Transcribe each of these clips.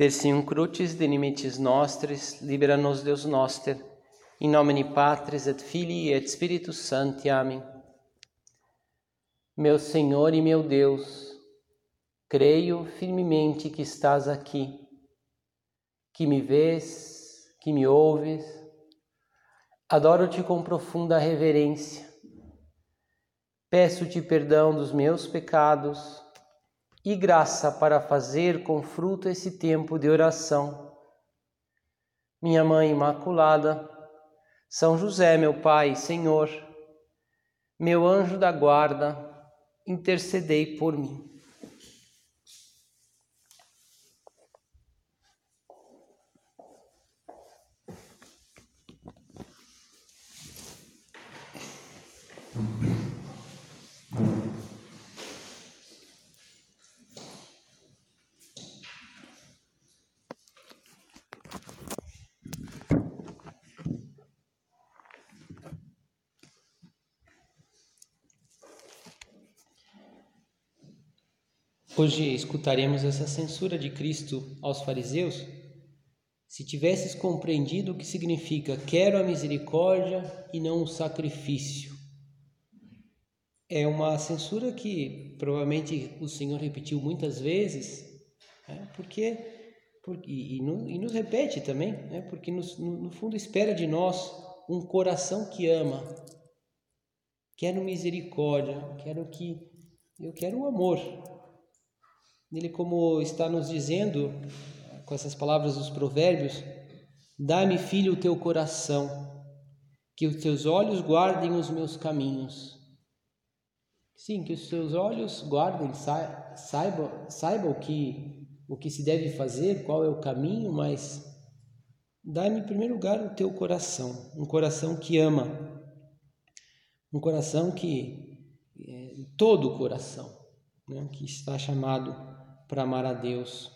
Persium crucis de nimicis nostris, libera nos Deus noster, in nomine Patris et Filii et Spiritus Sancti. Amém. Meu Senhor e meu Deus, creio firmemente que estás aqui, que me vês, que me ouves. Adoro-te com profunda reverência. Peço-te perdão dos meus pecados e graça para fazer com fruto esse tempo de oração. Minha Mãe Imaculada, São José, meu Pai, Senhor, meu anjo da guarda, intercedei por mim. Hoje escutaremos essa censura de Cristo aos fariseus. Se tivesses compreendido o que significa quero a misericórdia e não o sacrifício. É uma censura que provavelmente o Senhor repetiu muitas vezes, né? porque, porque e, e, nos repete também, né? porque no, no fundo espera de nós um coração que ama. Quero misericórdia, quero que eu quero o amor, ele como está nos dizendo com essas palavras dos provérbios, dá-me, filho, o teu coração, que os teus olhos guardem os meus caminhos. Sim, que os teus olhos guardem, saibam, que o que se deve fazer, qual é o caminho, mas dá-me em primeiro lugar o teu coração, um coração que ama, um coração que é, todo o coração, né, que está chamado para amar a Deus.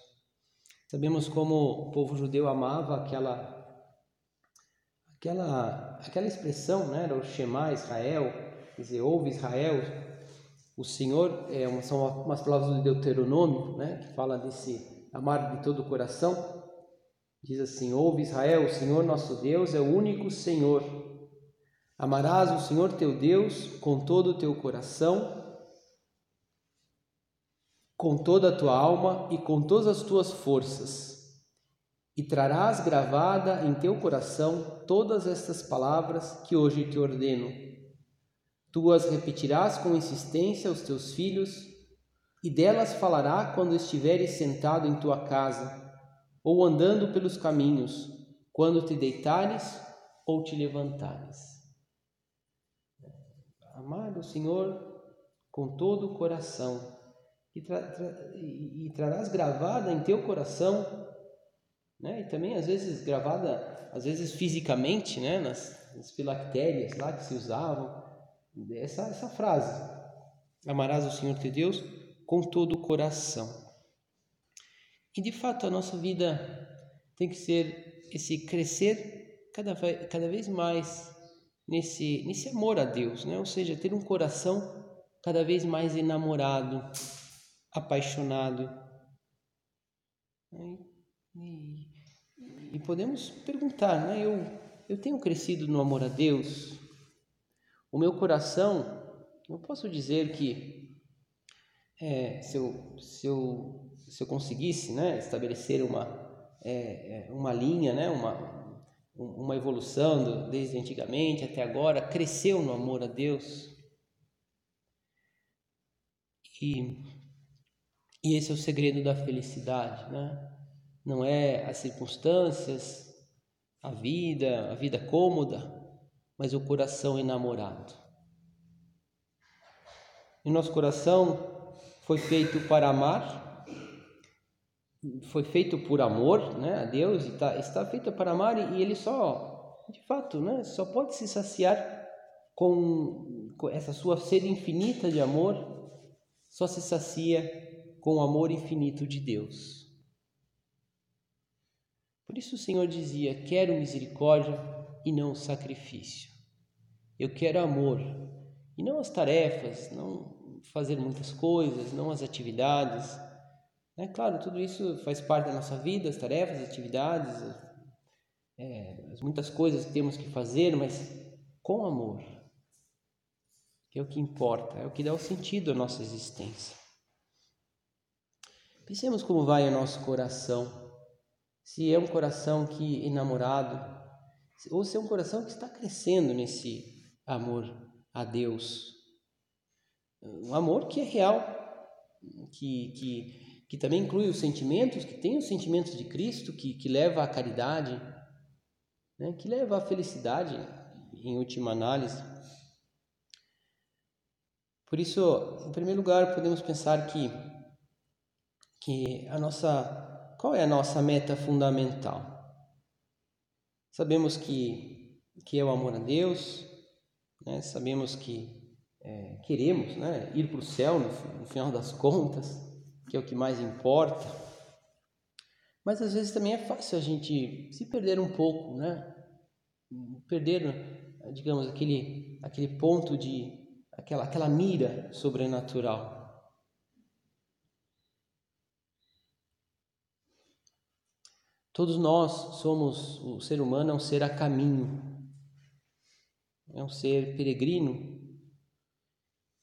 Sabemos como o povo judeu amava aquela aquela aquela expressão, né, era o Shema Israel, dizer, ouve Israel, o Senhor, é, são umas palavras do Deuteronômio, né, que fala desse amar de todo o coração. Diz assim: Ouve Israel, o Senhor nosso Deus é o único Senhor. Amarás o Senhor teu Deus com todo o teu coração, com toda a tua alma e com todas as tuas forças, e trarás gravada em teu coração todas estas palavras que hoje te ordeno. Tu as repetirás com insistência aos teus filhos, e delas falará quando estiveres sentado em tua casa, ou andando pelos caminhos, quando te deitares ou te levantares. Amar o Senhor com todo o coração e, tra, tra, e, e trarás gravada em teu coração, né? E também às vezes gravada, às vezes fisicamente, né? Nas, nas filactérias lá que se usavam, essa, essa frase: Amarás o Senhor teu Deus com todo o coração. E de fato a nossa vida tem que ser esse crescer cada, cada vez mais nesse, nesse amor a Deus, né? ou seja, ter um coração cada vez mais enamorado, apaixonado. E, e, podemos perguntar, né? Eu, eu tenho crescido no amor a Deus? O meu coração, eu posso dizer que é, se, eu, se, eu, se eu conseguisse né, estabelecer uma, é, é uma linha, né, uma, uma evolução do, desde antigamente até agora, cresceu no amor a Deus. E e esse é o segredo da felicidade, né? Não é as circunstâncias, a vida, a vida cômoda, mas o coração enamorado. E nosso coração foi feito para amar, foi feito por amor, né, a Deus, e tá, está feito para amar e, e ele só, de fato, né, só pode se saciar com, com essa sua sede infinita de amor, só se sacia com o amor infinito de Deus. Por isso o Senhor dizia: Quero misericórdia e não sacrifício. Eu quero amor e não as tarefas, não fazer muitas coisas, não as atividades, É claro, tudo isso faz parte da nossa vida, as tarefas, as atividades, é, as muitas coisas que temos que fazer, mas com amor, que é o que importa, é o que dá o sentido à nossa existência. Pensemos como vai o nosso coração. Se é um coração que enamorado, ou se é um coração que está crescendo nesse amor a Deus. Um amor que é real, que, que, que também inclui os sentimentos, que tem os sentimentos de Cristo, que, que leva à caridade, né? que leva à felicidade, em última análise. Por isso, em primeiro lugar, podemos pensar que que a nossa qual é a nossa meta fundamental? Sabemos que que é o amor a Deus, né? Sabemos que é, queremos, né? Ir para o céu no, no final das contas, que é o que mais importa. Mas às vezes também é fácil a gente se perder um pouco, né? Perder, digamos, aquele aquele ponto de aquela aquela mira sobrenatural. Todos nós somos, o ser humano é um ser a caminho, é um ser peregrino.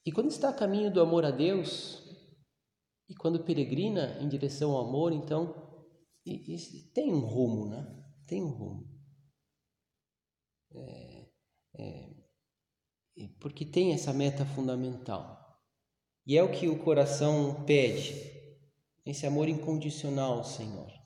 E quando está a caminho do amor a Deus, e quando peregrina em direção ao amor, então e, e tem um rumo, né? Tem um rumo. É, é, porque tem essa meta fundamental. E é o que o coração pede, esse amor incondicional ao Senhor.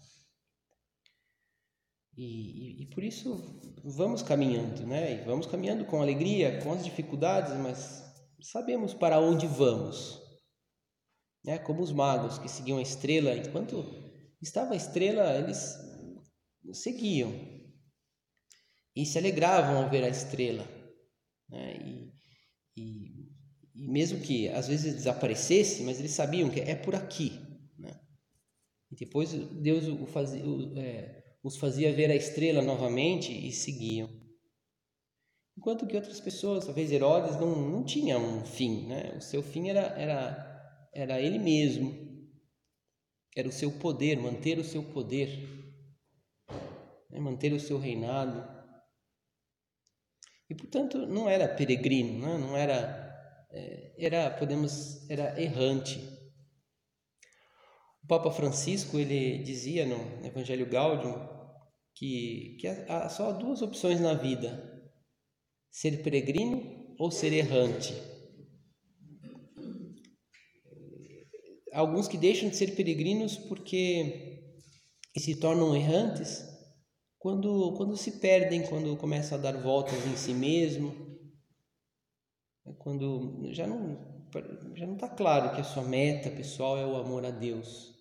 E, e, e, por isso vamos caminhando, né? E vamos caminhando com alegria, com as dificuldades, mas sabemos para onde vamos. Né? Como os magos que seguiam a estrela, enquanto estava a estrela, eles seguiam e se alegravam ao ver a estrela. Né? E, e, e mesmo que às vezes desaparecesse, mas eles sabiam que é por aqui. Né? E depois Deus o fazia. O, é, os fazia ver a estrela novamente e seguiam. Enquanto que outras pessoas, talvez Herodes, não, não tinha um fim, né? O seu fim era, era, era ele mesmo, era o seu poder, manter o seu poder, né? manter o seu reinado. E portanto não era peregrino, né? não era, é, era podemos, era errante. O Papa Francisco ele dizia no Evangelho Gaudium que, que há só duas opções na vida: ser peregrino ou ser errante. Alguns que deixam de ser peregrinos porque se tornam errantes quando, quando se perdem, quando começam a dar voltas em si mesmo, quando já não já não está claro que a sua meta pessoal é o amor a Deus,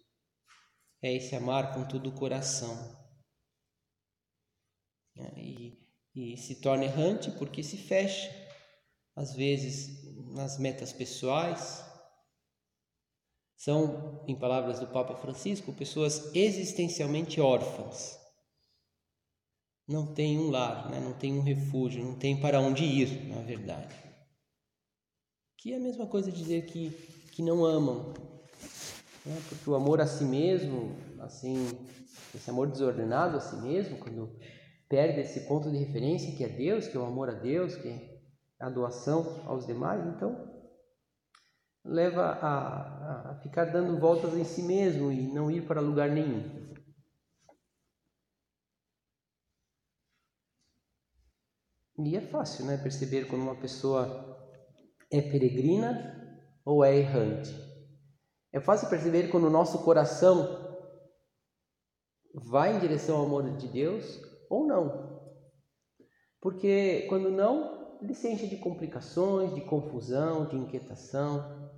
é esse amar com todo o coração. Né? E, e se torna errante porque se fecha, às vezes, nas metas pessoais. São, em palavras do Papa Francisco, pessoas existencialmente órfãs. Não tem um lar, né? não tem um refúgio, não tem para onde ir, na verdade. Que é a mesma coisa dizer que, que não amam. Né? Porque o amor a si mesmo, assim, esse amor desordenado a si mesmo, quando perde esse ponto de referência que é Deus, que é o amor a Deus, que é a doação aos demais, então leva a, a ficar dando voltas em si mesmo e não ir para lugar nenhum. E é fácil, né, perceber quando uma pessoa é peregrina ou é errante. É fácil perceber quando o nosso coração vai em direção ao amor de Deus ou não. Porque quando não, ele se enche de complicações, de confusão, de inquietação.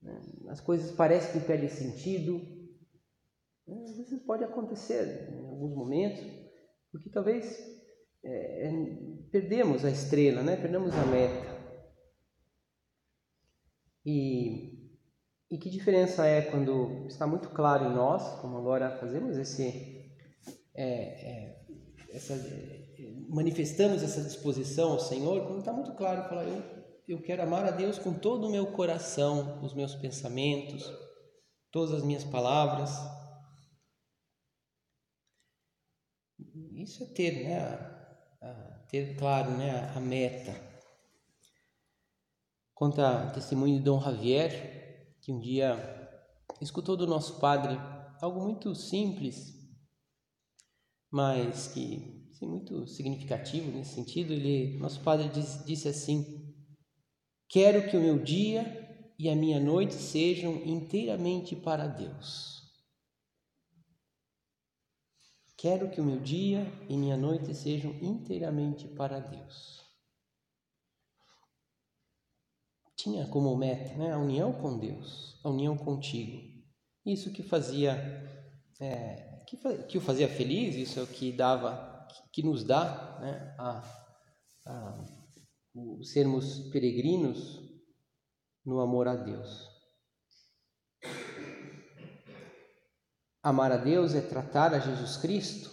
Né? As coisas parecem que perdem sentido. Né? Às vezes pode acontecer em alguns momentos, porque talvez é, é, perdemos a estrela, né? perdemos a meta. E, e que diferença é quando está muito claro em nós, como agora fazemos esse é, é, essa, é, manifestamos essa disposição ao Senhor, quando está muito claro, falar, eu, eu quero amar a Deus com todo o meu coração, os meus pensamentos, todas as minhas palavras. Isso é ter, né, a, a, ter claro, né, a, a meta. Conta o testemunho de Dom Javier, que um dia escutou do nosso padre algo muito simples, mas que assim, muito significativo nesse sentido. Ele, nosso padre diz, disse assim: Quero que o meu dia e a minha noite sejam inteiramente para Deus. Quero que o meu dia e minha noite sejam inteiramente para Deus. Tinha como meta né, a união com Deus, a união contigo. Isso que fazia, é, que, que o fazia feliz, isso é o que dava, que, nos dá né, a, a, o sermos peregrinos no amor a Deus. Amar a Deus é tratar a Jesus Cristo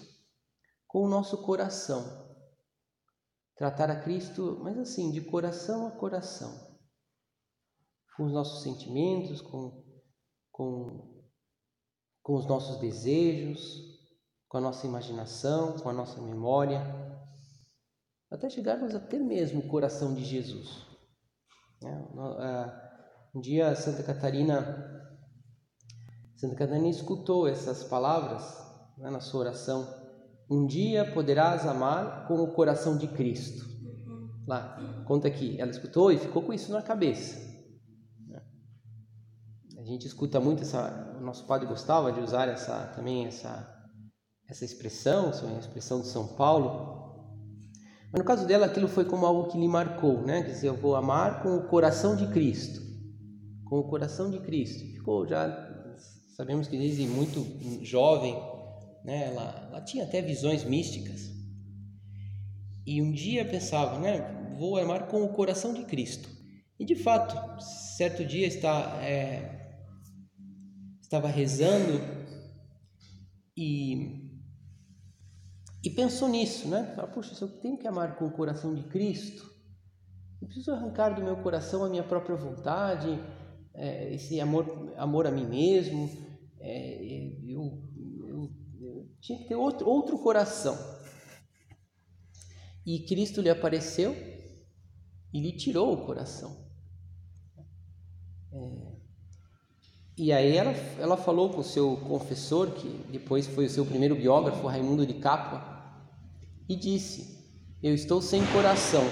com o nosso coração. Tratar a Cristo, mas assim, de coração a coração. Com os nossos sentimentos, com, com, com os nossos desejos, com a nossa imaginação, com a nossa memória, até chegarmos a ter mesmo o coração de Jesus. Né? Um dia Santa Catarina, Santa Catarina escutou essas palavras né, na sua oração. Um dia poderás amar com o coração de Cristo. Lá, conta aqui. Ela escutou e ficou com isso na cabeça. Né? A gente escuta muito essa. O nosso padre gostava de usar essa também essa essa expressão, essa expressão de São Paulo, mas no caso dela, aquilo foi como algo que lhe marcou, né? Quer dizer, eu vou amar com o coração de Cristo. Com o coração de Cristo. Ficou já, sabemos que desde muito jovem, né? Ela, ela tinha até visões místicas. E um dia pensava, né? Vou amar com o coração de Cristo. E de fato, certo dia está, é, estava rezando e e pensou nisso, né? Fala, Puxa, se eu tenho que amar com o coração de Cristo, eu preciso arrancar do meu coração a minha própria vontade, é, esse amor, amor a mim mesmo. É, eu, eu, eu, tinha que ter outro, outro coração. E Cristo lhe apareceu e lhe tirou o coração. É, e aí ela, ela falou com o seu confessor, que depois foi o seu primeiro biógrafo, Raimundo de Capua, e disse: Eu estou sem coração.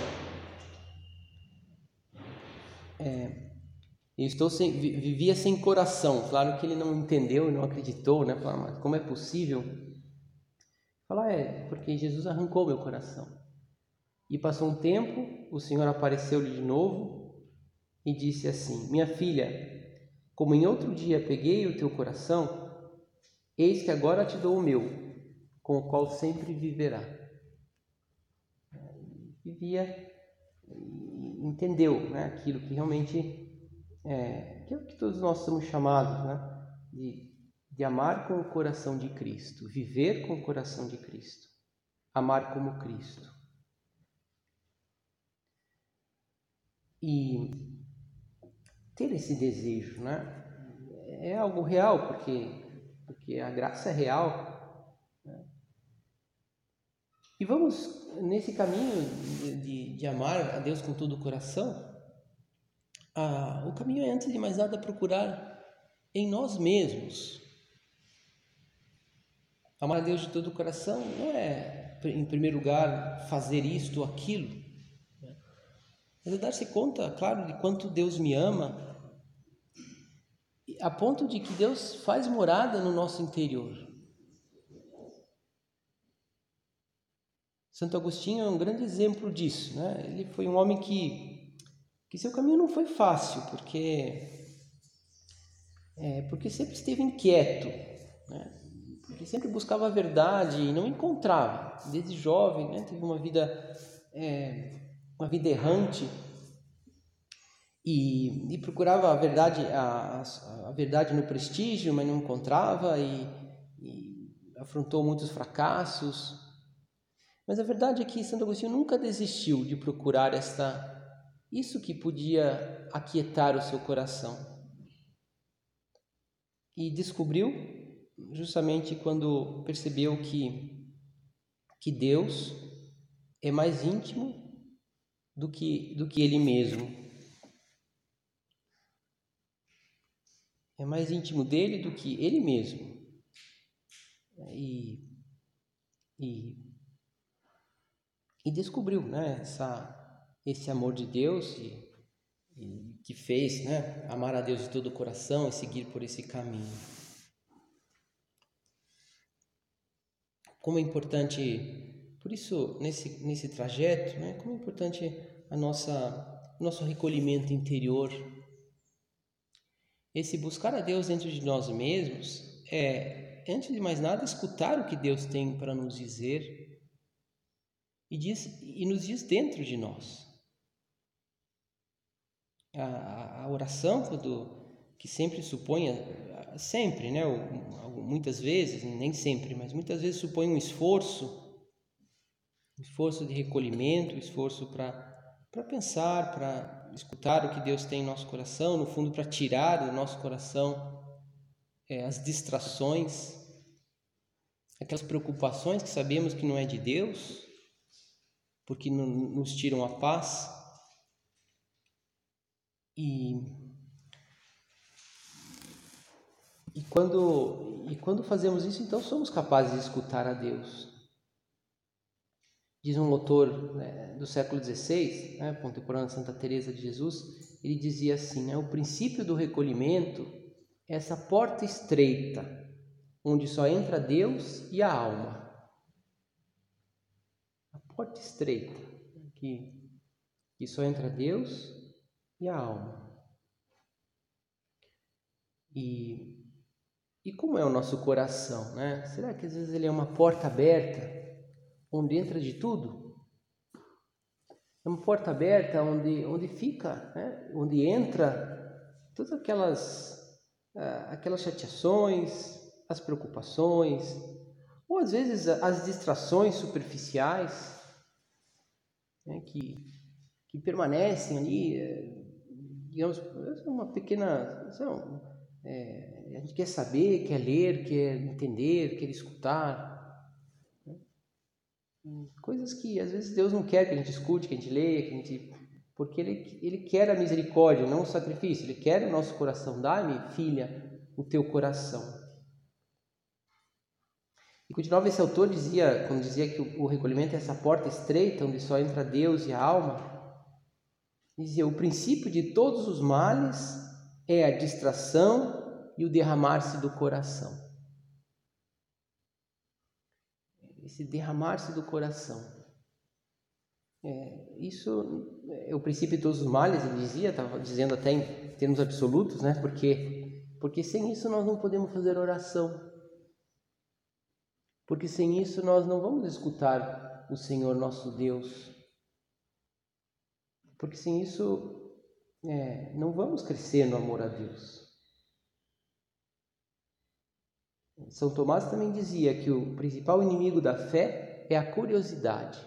É, eu estou sem, vivia sem coração. Claro que ele não entendeu não acreditou, né? Falou, mas como é possível? Falar é porque Jesus arrancou meu coração. E passou um tempo, o Senhor apareceu-lhe de novo e disse assim: Minha filha, como em outro dia peguei o teu coração, eis que agora te dou o meu, com o qual sempre viverá. Vivia, entendeu né, aquilo que realmente é, que é que todos nós somos chamados, né, de, de amar com o coração de Cristo, viver com o coração de Cristo, amar como Cristo. E ter esse desejo, né? É algo real, porque, porque a graça é real. Né? E vamos nesse caminho de, de, amar a Deus com todo o coração. Ah, o caminho é, antes de mais nada, procurar em nós mesmos. Amar a Deus de todo o coração não é, em primeiro lugar, fazer isto ou aquilo. Mas é dar-se conta, claro, de quanto Deus me ama a ponto de que Deus faz morada no nosso interior. Santo Agostinho é um grande exemplo disso. Né? Ele foi um homem que, que seu caminho não foi fácil, porque, é, porque sempre esteve inquieto, né? porque sempre buscava a verdade e não encontrava. Desde jovem, né? teve uma vida, é, uma vida errante e, e procurava a verdade, a, a, verdade no prestígio, mas não encontrava e, e afrontou muitos fracassos. Mas a verdade é que Santo Agostinho nunca desistiu de procurar esta isso que podia aquietar o seu coração. e descobriu justamente quando percebeu que, que Deus é mais íntimo do que, do que ele mesmo. É mais íntimo dele do que ele mesmo. E, e, e descobriu né, essa, esse amor de Deus e, e que fez né, amar a Deus de todo o coração e seguir por esse caminho. Como é importante, por isso, nesse, nesse trajeto, né, como é importante a nossa, nosso recolhimento interior. Esse buscar a Deus dentro de nós mesmos é, antes de mais nada, escutar o que Deus tem para nos dizer e, diz, e nos diz dentro de nós a, a oração quando que sempre supõe sempre, né? Muitas vezes, nem sempre, mas muitas vezes supõe um esforço, esforço de recolhimento, esforço para pensar, para escutar o que Deus tem em nosso coração, no fundo para tirar do nosso coração é, as distrações, aquelas preocupações que sabemos que não é de Deus, porque nos tiram a paz. E, e, quando, e quando fazemos isso, então somos capazes de escutar a Deus. Diz um autor né, do século XVI, né, contemporâneo de Santa Teresa de Jesus, ele dizia assim: né, o princípio do recolhimento é essa porta estreita, onde só entra Deus e a alma. A porta estreita, que, que só entra Deus e a alma. E, e como é o nosso coração? Né? Será que às vezes ele é uma porta aberta, onde entra de tudo? É uma porta aberta onde, onde fica, né? onde entra todas aquelas, uh, aquelas chateações, as preocupações, ou às vezes as distrações superficiais né? que, que permanecem ali, eh, digamos, uma pequena. É, a gente quer saber, quer ler, quer entender, quer escutar. Coisas que às vezes Deus não quer que a gente escute, que a gente leia, que a gente. Porque Ele, ele quer a misericórdia, não o sacrifício. Ele quer o nosso coração. Dá-me, filha, o teu coração. E continuava esse autor dizia, quando dizia que o, o recolhimento é essa porta estreita onde só entra Deus e a alma, Dizia: o princípio de todos os males é a distração e o derramar-se do coração. Esse derramar-se do coração. É, isso é o princípio de todos os males, ele dizia, estava dizendo até em termos absolutos, né? Porque, porque sem isso nós não podemos fazer oração. Porque sem isso nós não vamos escutar o Senhor nosso Deus porque sem isso é, não vamos crescer no amor a Deus. São Tomás também dizia que o principal inimigo da fé é a curiosidade,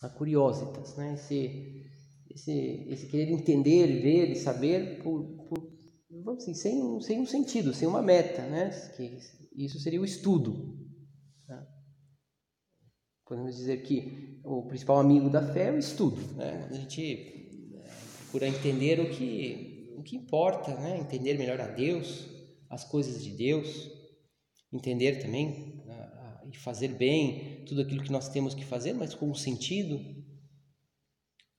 a curiositas, né? esse, esse, esse querer entender, ver e saber por, por vamos assim, sem, um, sem um sentido, sem uma meta, né? que isso seria o estudo. Né? Podemos dizer que o principal amigo da fé é o estudo. Né? A gente é, procura entender o que, o que importa, né? entender melhor a Deus, as coisas de Deus, entender também e fazer bem tudo aquilo que nós temos que fazer, mas com o sentido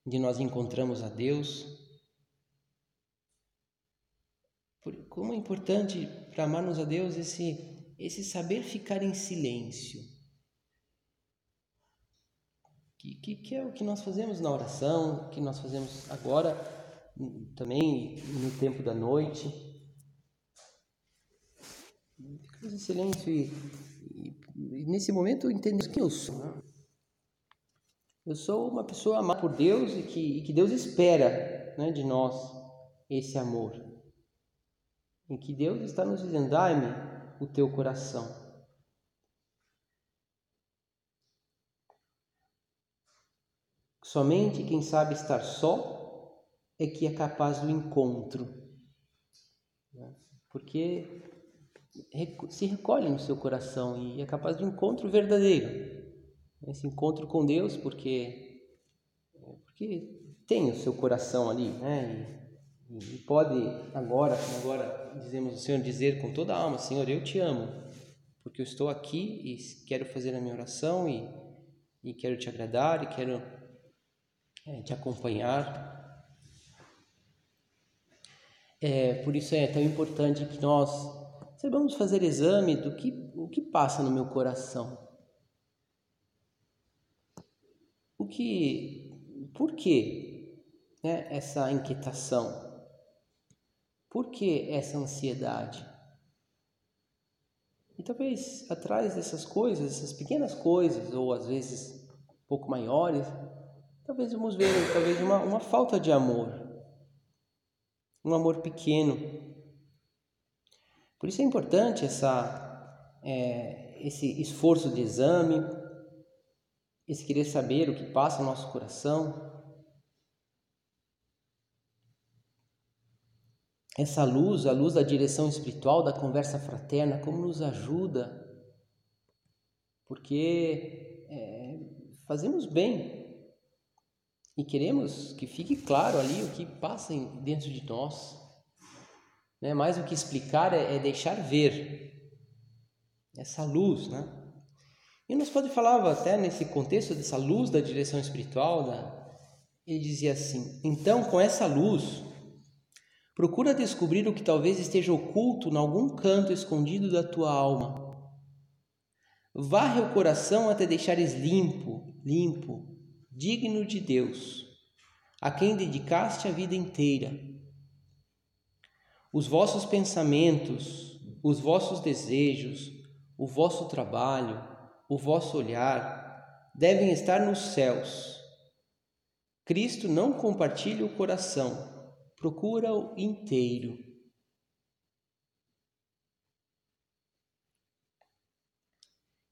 de nós encontramos a Deus. Como é importante para amarmos a Deus esse, esse saber ficar em silêncio que, que, que, é o que nós fazemos na oração, que nós fazemos agora, também no tempo da noite. Em silêncio e, e, e nesse momento entendemos quem eu sou. Né? Eu sou uma pessoa amada por Deus e que, e que Deus espera né, de nós esse amor. Em que Deus está nos dizendo: dai-me o teu coração. Somente quem sabe estar só é que é capaz do encontro. Né? porque se recolhe no seu coração e é capaz de um encontro verdadeiro. Esse encontro com Deus, porque, porque tem o seu coração ali, né? E, e pode agora, agora dizemos o Senhor, dizer com toda a alma, Senhor, eu te amo, porque eu estou aqui e quero fazer a minha oração e, e quero te agradar e quero é, te acompanhar. É, por isso é tão importante que nós saibamos fazer exame do que, o que passa no meu coração. O que, por que né, essa inquietação? Por que essa ansiedade? E talvez atrás dessas coisas, essas pequenas coisas, ou às vezes um pouco maiores, talvez vamos ver talvez uma, uma falta de amor. Um amor pequeno. Por isso é importante essa, é, esse esforço de exame, esse querer saber o que passa no nosso coração. essa luz, a luz da direção espiritual, da conversa fraterna, como nos ajuda, porque é, fazemos bem e queremos que fique claro ali o que passa dentro de nós. Né? Mais do que explicar é, é deixar ver essa luz, né? E nos pode falar até nesse contexto dessa luz da direção espiritual, da... ele dizia assim: então com essa luz Procura descobrir o que talvez esteja oculto em algum canto escondido da tua alma. Varre o coração até deixares limpo, limpo, digno de Deus, a quem dedicaste a vida inteira. Os vossos pensamentos, os vossos desejos, o vosso trabalho, o vosso olhar devem estar nos céus. Cristo não compartilha o coração procura-o inteiro.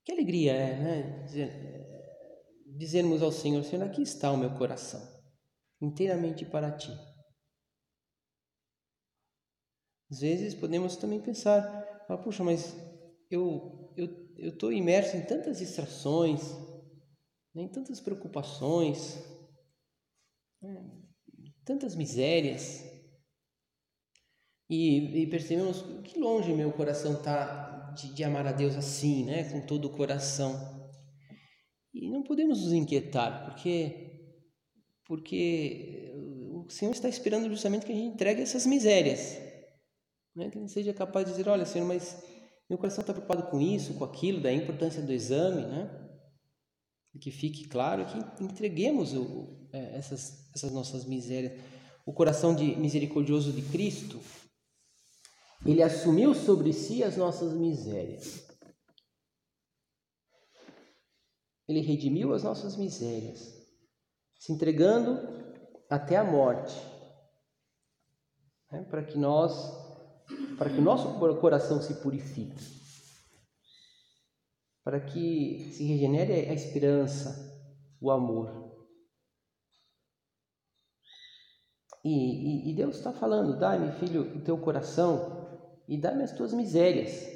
Que alegria é, né? Dizer, dizermos ao Senhor: Senhor, aqui está o meu coração, inteiramente para ti. Às vezes podemos também pensar: ah, puxa, mas eu eu estou imerso em tantas distrações, em tantas preocupações. Né? tantas misérias. E, e percebemos que longe meu coração está de, de amar a Deus assim, né? com todo o coração. E não podemos nos inquietar, porque, porque o Senhor está esperando justamente que a gente entregue essas misérias. Né? Que gente seja capaz de dizer, olha Senhor, mas meu coração está preocupado com isso, com aquilo, da importância do exame, né? Que fique claro que entreguemos o, é, essas, essas nossas misérias. O coração de misericordioso de Cristo, ele assumiu sobre si as nossas misérias. Ele redimiu as nossas misérias, se entregando até a morte, né, para que nós, para que o nosso coração se purifique, para que se regenere a esperança, o amor. E, e, e Deus está falando: dá-me, filho, o teu coração e dá-me as tuas misérias.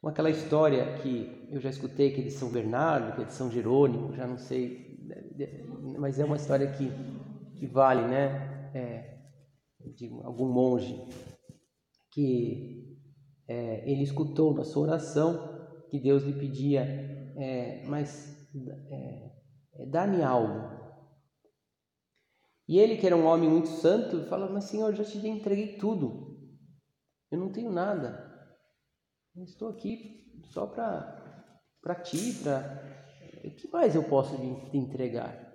Com aquela história que eu já escutei, que é de São Bernardo, que é de São Jerônimo, já não sei, mas é uma história que, que vale, né? É, de algum monge que é, ele escutou na sua oração que Deus lhe pedia, é, mas é, é dá-me algo, e ele, que era um homem muito santo, fala: Mas Senhor, já te entreguei tudo. Eu não tenho nada. Eu estou aqui só para ti, para. O que mais eu posso te entregar?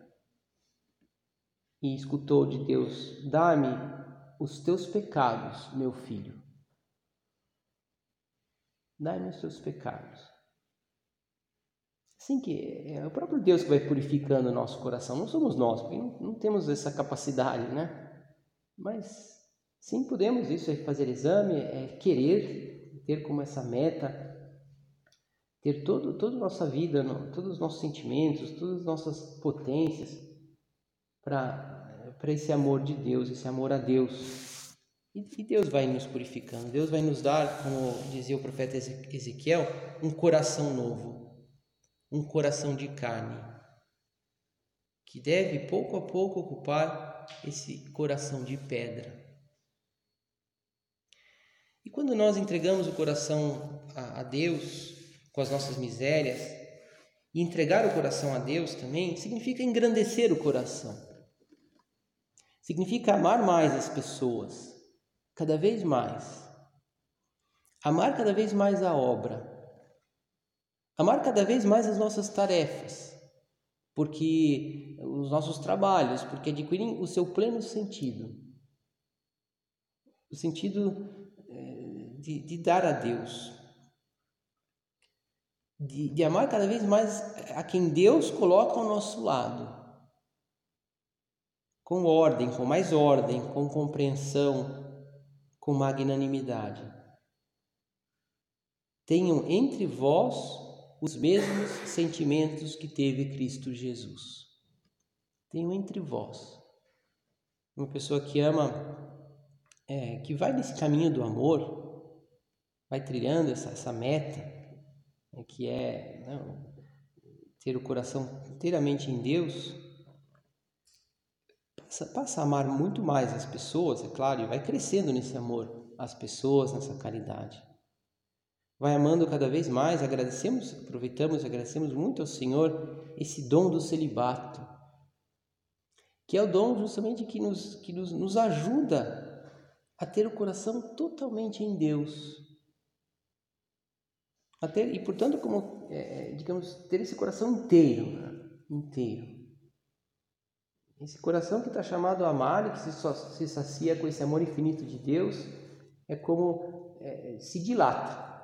E escutou de Deus: Dá-me os teus pecados, meu filho. Dá-me os teus pecados. Assim que é o próprio Deus que vai purificando o nosso coração, não somos nós, porque não, não temos essa capacidade, né? Mas sim podemos isso, é fazer exame, é querer ter como essa meta, ter todo, toda a nossa vida, todos os nossos sentimentos, todas as nossas potências para esse amor de Deus, esse amor a Deus. E Deus vai nos purificando, Deus vai nos dar, como dizia o profeta Ezequiel, um coração novo, um coração de carne, que deve pouco a pouco ocupar esse coração de pedra. E quando nós entregamos o coração a, Deus com as nossas misérias, e entregar o coração a Deus também significa engrandecer o coração, significa amar mais as pessoas cada vez mais. Amar cada vez mais a obra. Amar cada vez mais as nossas tarefas, porque os nossos trabalhos, porque adquirem o seu pleno sentido. O sentido eh, de, de dar a Deus. De, de amar cada vez mais a quem Deus coloca ao nosso lado. Com ordem, com mais ordem, com compreensão, com magnanimidade. Tenham entre vós os mesmos sentimentos que teve Cristo Jesus. Tenham entre vós. Uma pessoa que ama, é, que vai nesse caminho do amor, vai trilhando essa, essa meta, né, que é não, ter o coração inteiramente em Deus, passa a amar muito mais as pessoas, é claro, e vai crescendo nesse amor às pessoas, nessa caridade. Vai amando cada vez mais, agradecemos, aproveitamos e agradecemos muito ao Senhor esse dom do celibato, que é o dom justamente que nos, que nos, nos ajuda a ter o coração totalmente em Deus. A ter, e portanto, como, é, digamos, ter esse coração inteiro, inteiro. Esse coração que está chamado a amar e que se, sacia com esse amor infinito de Deus é como é, se dilata,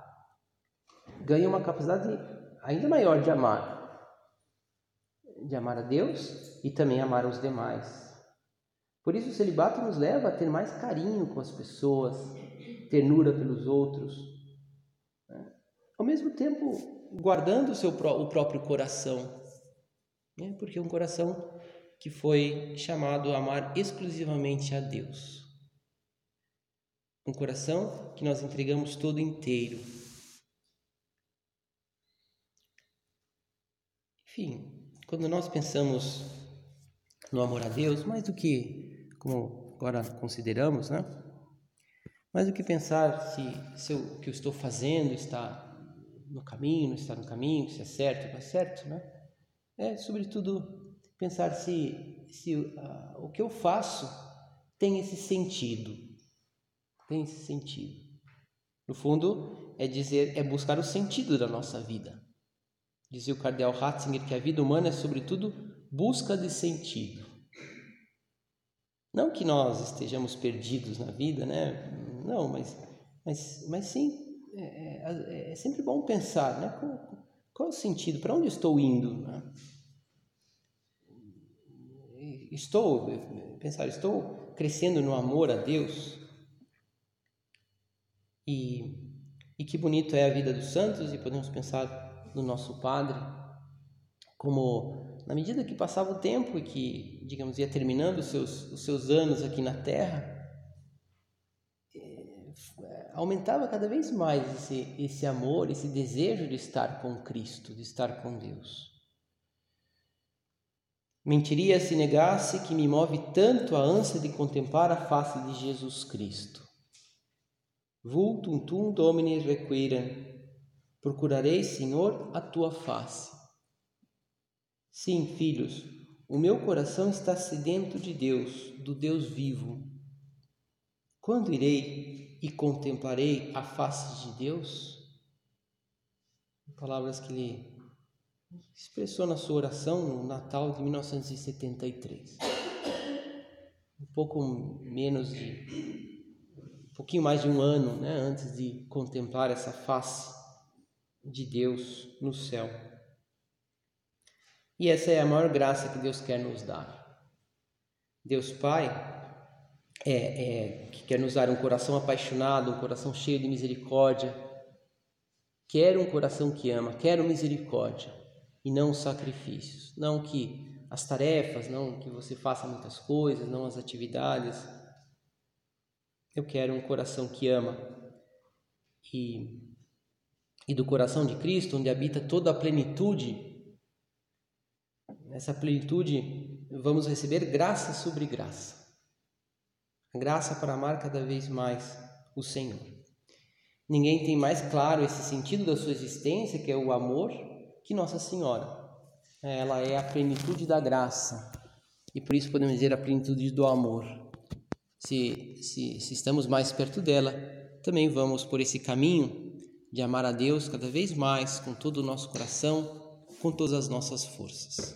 ganha uma capacidade ainda maior de amar, de amar a Deus e também amar os demais. Por isso o celibato nos leva a ter mais carinho com as pessoas, ternura pelos outros, né? ao mesmo tempo guardando o seu o próprio coração, né? porque é um coração que foi chamado a amar exclusivamente a Deus. Um coração que nós entregamos todo inteiro. Enfim, quando nós pensamos no amor a Deus, mais do que, como agora consideramos, né? Mais do que pensar se, se o que eu estou fazendo está no caminho, não está no caminho, se é certo, não é certo, né? É, sobretudo, pensar se, se uh, o que eu faço tem esse sentido. Tem esse sentido. No fundo, é dizer, é buscar o sentido da nossa vida. Dizia o cardeal Ratzinger que a vida humana é, sobretudo, busca de sentido. Não que nós estejamos perdidos na vida, né? Não, mas, mas, mas sim, é, é, é sempre bom pensar, né? Qual, qual é o sentido? Para onde estou indo? Né? Estou, pensar, estou crescendo no amor a Deus. E, e que bonito é a vida dos santos, e podemos pensar no nosso Padre, como na medida que passava o tempo e que, digamos, ia terminando os seus, os seus anos aqui na Terra, eh, aumentava cada vez mais esse, esse amor, esse desejo de estar com Cristo, de estar com Deus. Mentiria se negasse que me move tanto a ânsia de contemplar a face de Jesus Cristo. Vultum tum domine requirem. Procurarei, Senhor, a tua face. Sim, filhos, o meu coração está sedento de Deus, do Deus vivo. Quando irei e contemplarei a face de Deus? Palavras que lhe expressou na sua oração no Natal de 1973. Um pouco menos de um pouquinho mais de um ano, né, antes de contemplar essa face de Deus no céu. E essa é a maior graça que Deus quer nos dar. Deus Pai é, é, que quer nos dar um coração apaixonado, um coração cheio de misericórdia, quer um coração que ama, quer misericórdia e não os sacrifícios. Não que as tarefas, não que você faça muitas coisas, não as atividades, Eu quero um coração que ama e, e do coração de Cristo, onde habita toda a plenitude. Nessa plenitude, vamos receber graça sobre graça. A graça para amar cada vez mais o Senhor. Ninguém tem mais claro esse sentido da sua existência, que é o amor, que Nossa Senhora. Ela é a plenitude da graça e por isso podemos dizer a plenitude do amor. Se, se, se estamos mais perto dela, também vamos por esse caminho de amar a Deus cada vez mais com todo o nosso coração, com todas as nossas forças.